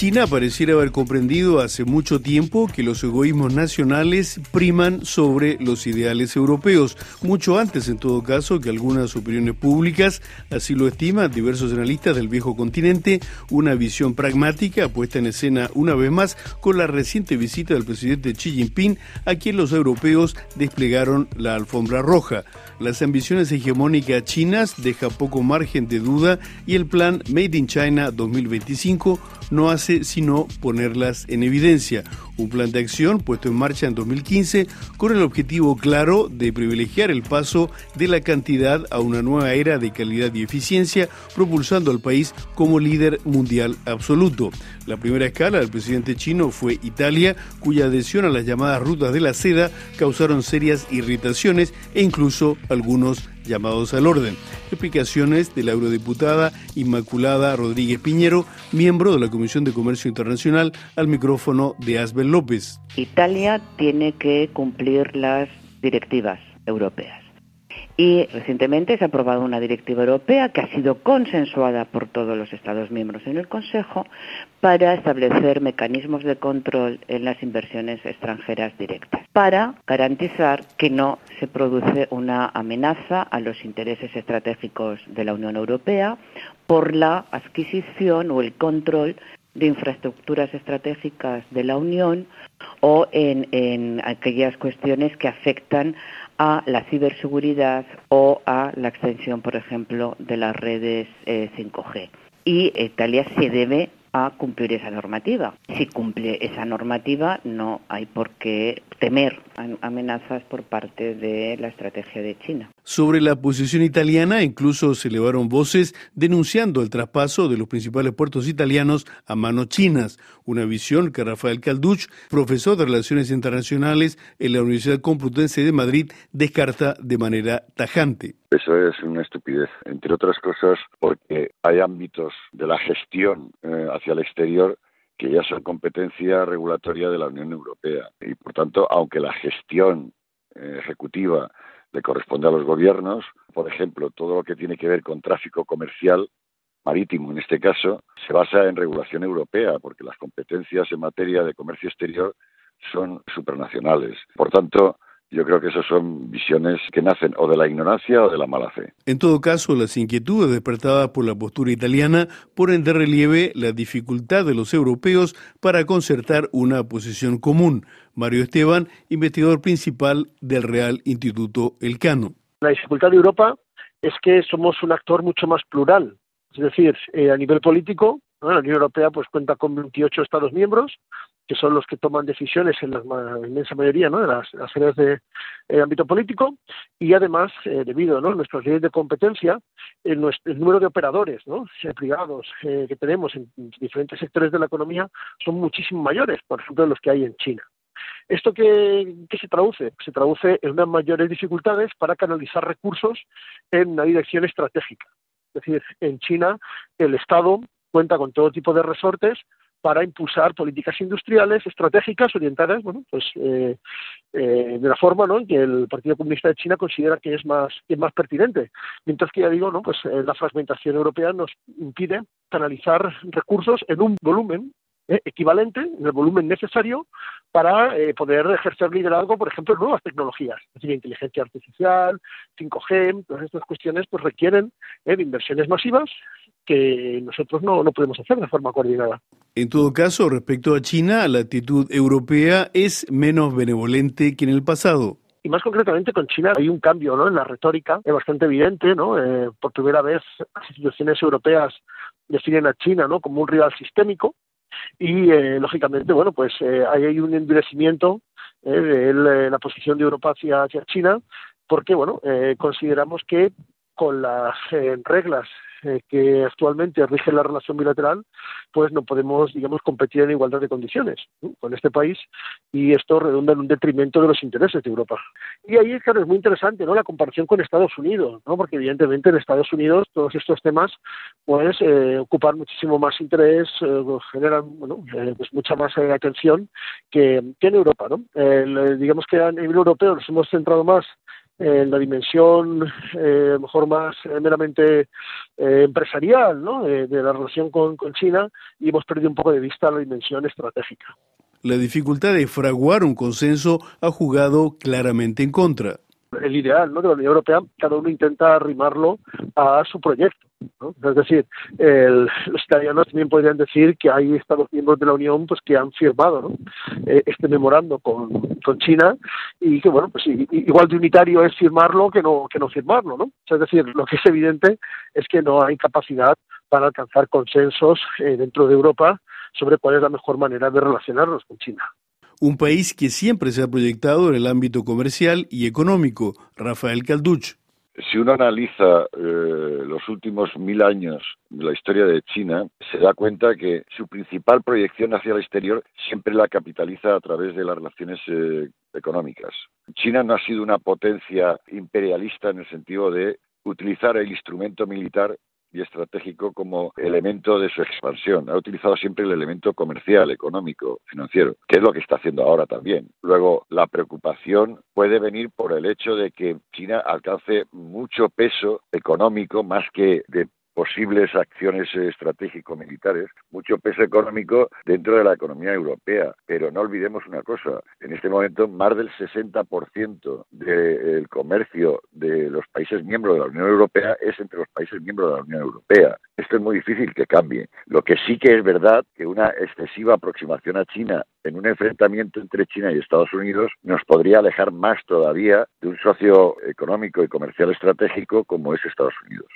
China pareciera haber comprendido hace mucho tiempo que los egoísmos nacionales priman sobre los ideales europeos, mucho antes en todo caso que algunas opiniones públicas, así lo estiman diversos analistas del viejo continente, una visión pragmática puesta en escena una vez más con la reciente visita del presidente Xi Jinping a quien los europeos desplegaron la alfombra roja. Las ambiciones hegemónicas chinas deja poco margen de duda y el plan Made in China 2025 no hace sino ponerlas en evidencia. Un plan de acción puesto en marcha en 2015 con el objetivo claro de privilegiar el paso de la cantidad a una nueva era de calidad y eficiencia, propulsando al país como líder mundial absoluto. La primera escala del presidente chino fue Italia, cuya adhesión a las llamadas rutas de la seda causaron serias irritaciones e incluso algunos llamados al orden. Explicaciones de la eurodiputada Inmaculada Rodríguez Piñero, miembro de la Comisión de Comercio Internacional, al micrófono de Asbel López. Italia tiene que cumplir las directivas europeas. Y recientemente se ha aprobado una directiva europea que ha sido consensuada por todos los Estados miembros en el Consejo para establecer mecanismos de control en las inversiones extranjeras directas, para garantizar que no se produce una amenaza a los intereses estratégicos de la Unión Europea por la adquisición o el control de infraestructuras estratégicas de la Unión o en, aquellas cuestiones que afectan a la ciberseguridad o a la extensión, por ejemplo, de las redes 5G. Eh, y Italia se debe a cumplir esa normativa. Si cumple esa normativa, no hay por qué temer amenazas por parte de la estrategia de China. Sobre la posición italiana, incluso se elevaron voces denunciando el traspaso de los principales puertos italianos a manos chinas, una visión que Rafael Calduch, profesor de Relaciones Internacionales en la Universidad Complutense de Madrid, descarta de manera tajante. Eso es una estupidez, entre otras cosas porque hay ámbitos de la gestión eh, hacia el exterior que ya son competencia regulatoria de la Unión Europea. Y por tanto, aunque la gestión eh, ejecutiva le corresponde a los gobiernos, por ejemplo, todo lo que tiene que ver con tráfico comercial marítimo, en este caso, se basa en regulación europea, porque las competencias en materia de comercio exterior son supranacionales. Por tanto, yo creo que esas son visiones que nacen o de la ignorancia o de la mala fe. En todo caso, las inquietudes despertadas por la postura italiana ponen de relieve la dificultad de los europeos para concertar una posición común. Mario Esteban, investigador principal del Real Instituto Elcano. La dificultad de Europa es que somos un actor mucho más plural. Es decir, eh, a nivel político, la Unión Europea pues cuenta con 28 Estados miembros, que son los que toman decisiones en la inmensa mayoría de las, áreas de eh, ámbito político, y además, eh, debido a nuestras leyes de competencia, el, número de operadores ¿no? privados eh, que tenemos en diferentes sectores de la economía son muchísimo mayores, por ejemplo, los que hay en China. ¿Esto qué, qué, se traduce? Se traduce en unas mayores dificultades para canalizar recursos en una dirección estratégica. Es decir, en China el Estado cuenta con todo tipo de resortes para impulsar políticas industriales estratégicas orientadas, bueno, pues eh, eh, de la forma, ¿no? que el Partido Comunista de China considera que es más que es más pertinente. Mientras que ya digo, ¿no? Pues eh, la fragmentación europea nos impide canalizar recursos en un volumen equivalente, en el volumen necesario para poder ejercer liderazgo, por ejemplo, en nuevas tecnologías, es decir, inteligencia artificial, 5G, todas estas cuestiones pues requieren de inversiones masivas que nosotros no, no podemos hacer de forma coordinada. En todo caso, respecto a China, la actitud europea es menos benevolente que en el pasado. Y más concretamente con China hay un cambio ¿no? en la retórica, es bastante evidente. ¿no? Eh, por primera vez las instituciones europeas definen a China ¿no? como un rival sistémico y, eh, lógicamente, bueno, pues eh, hay un endurecimiento de la posición de Europa hacia, hacia China porque, bueno, consideramos que con las reglas eh, que actualmente rige la relación bilateral, pues no podemos, digamos, competir en igualdad de condiciones con este país y esto redunda en un detrimento de los intereses de Europa. Y ahí, claro, es muy interesante, ¿no? La comparación con Estados Unidos, ¿no? Porque evidentemente en Estados Unidos todos estos temas, pues, eh, ocupan muchísimo más interés, eh, generan, bueno, pues mucha más atención que, que, en Europa, ¿no? digamos que a nivel europeo nos hemos centrado más en la dimensión eh, mejor más meramente empresarial ¿no? de, la relación con, con China y hemos perdido un poco de vista la dimensión estratégica. La dificultad de fraguar un consenso ha jugado claramente en contra el ideal ¿no? de la Unión Europea, cada uno intenta arrimarlo a su proyecto. Es decir, los italianos también podrían decir que hay Estados miembros de la Unión pues que han firmado eh, este memorando con, con, China y que, bueno, pues igual de unitario es firmarlo que no, que no firmarlo. ¿no? Es decir, lo que es evidente es que no hay capacidad para alcanzar consensos eh, dentro de Europa sobre cuál es la mejor manera de relacionarnos con China un país que siempre se ha proyectado en el ámbito comercial y económico. Rafael Calduch. Si uno analiza eh, los últimos mil años de la historia de China, se da cuenta que su principal proyección hacia el exterior siempre la capitaliza a través de las relaciones eh, económicas. China no ha sido una potencia imperialista en el sentido de utilizar el instrumento militar y estratégico como elemento de su expansión. Ha utilizado siempre el elemento comercial, económico, financiero, que es lo que está haciendo ahora también. Luego, la preocupación puede venir por el hecho de que China alcance mucho peso económico más que de posibles acciones estratégico-militares, mucho peso económico dentro de la economía europea. Pero no olvidemos una cosa, en este momento más del 60% del comercio de los países miembros de la Unión Europea es entre los países miembros de la Unión Europea. Esto es muy difícil que cambie. Lo que sí que es verdad que una excesiva aproximación a China en un enfrentamiento entre China y Estados Unidos nos podría alejar más todavía de un socio económico y comercial estratégico como es Estados Unidos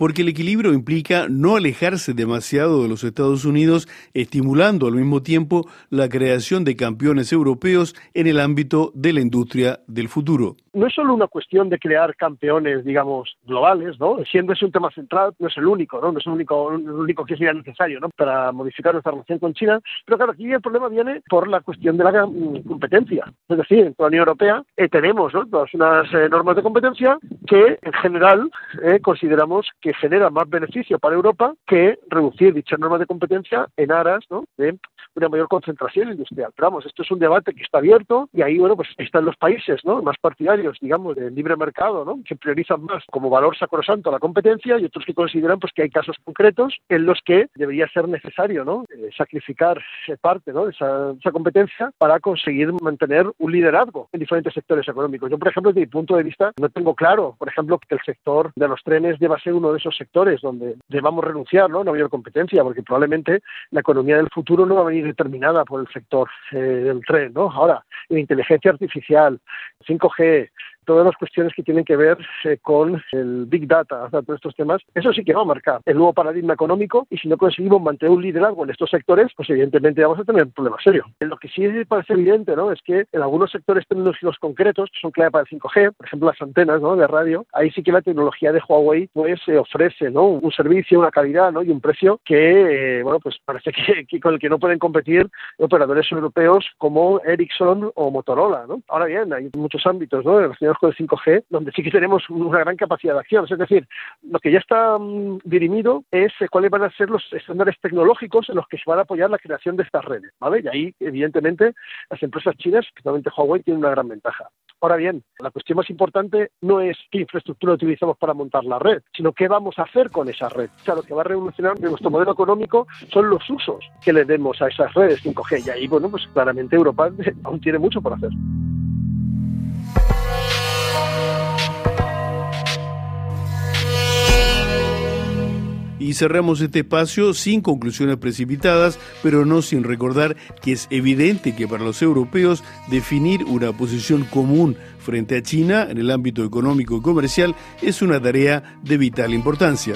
porque el equilibrio implica no alejarse demasiado de los Estados Unidos, estimulando al mismo tiempo la creación de campeones europeos en el ámbito de la industria del futuro. No es solo una cuestión de crear campeones, digamos, globales, ¿no? Siendo ese un tema central, no es el único, ¿no? No es el único, el único que sería necesario, ¿no? Para modificar nuestra relación con China. Pero claro, aquí el problema viene por la cuestión de la mm, competencia. Es decir, en la Unión Europea eh, tenemos ¿no? todas unas eh, normas de competencia que, en general, eh, consideramos que genera más beneficio para Europa que reducir dichas normas de competencia en aras de una mayor concentración industrial. Pero vamos, esto es un debate que está abierto y ahí, bueno, pues están los países ¿no? más partidarios, digamos, del libre mercado, ¿no? que priorizan más como valor sacrosanto la competencia y otros que consideran pues que hay casos concretos en los que debería ser necesario ¿no? Eh, sacrificar parte ¿no? de esa, esa, competencia para conseguir mantener un liderazgo en diferentes sectores económicos. Yo, por ejemplo, desde mi punto de vista, no tengo claro, por ejemplo, que el sector de los trenes deba ser uno de esos sectores donde debamos renunciar ¿no? una mayor competencia, porque probablemente la economía del futuro no va a venir determinada por el sector eh, del tren. ¿no? Ahora, la inteligencia artificial, 5G, todas las cuestiones que tienen que ver eh, con el Big Data, todos estos temas, eso sí que va a marcar el nuevo paradigma económico y si no conseguimos mantener un liderazgo en estos sectores, pues evidentemente vamos a tener un problema serio. Lo que sí parece evidente ¿no? es que en algunos sectores tecnológicos concretos, que son clave para el 5G, por ejemplo las antenas ¿no? de radio, ahí sí que la tecnología de Huawei pues eh, ofrece ¿no? un servicio, una calidad y un precio que, eh, bueno, pues parece que, con el que no pueden competir operadores europeos como Ericsson o Motorola. ¿no? Ahora bien, hay muchos ámbitos ¿no? relacionados con el 5G, donde sí que tenemos una gran capacidad de acción. Es decir, lo que ya está mm, dirimido es eh, cuáles van a ser los estándares tecnológicos en los que se van a apoyar la creación de estas redes. ¿vale? Y ahí, evidentemente, las empresas chinas, especialmente Huawei, tienen una gran ventaja. Ahora bien, la cuestión más importante no es qué infraestructura utilizamos para montar la red, sino qué vamos a hacer con esa red. O sea, lo que va a revolucionar nuestro modelo económico son los usos que le demos a esas redes 5G. Y ahí, bueno, pues claramente Europa aún tiene mucho por hacer. Y cerramos este espacio sin conclusiones precipitadas, pero no sin recordar que es evidente que para los europeos definir una posición común frente a China en el ámbito económico y comercial es una tarea de vital importancia.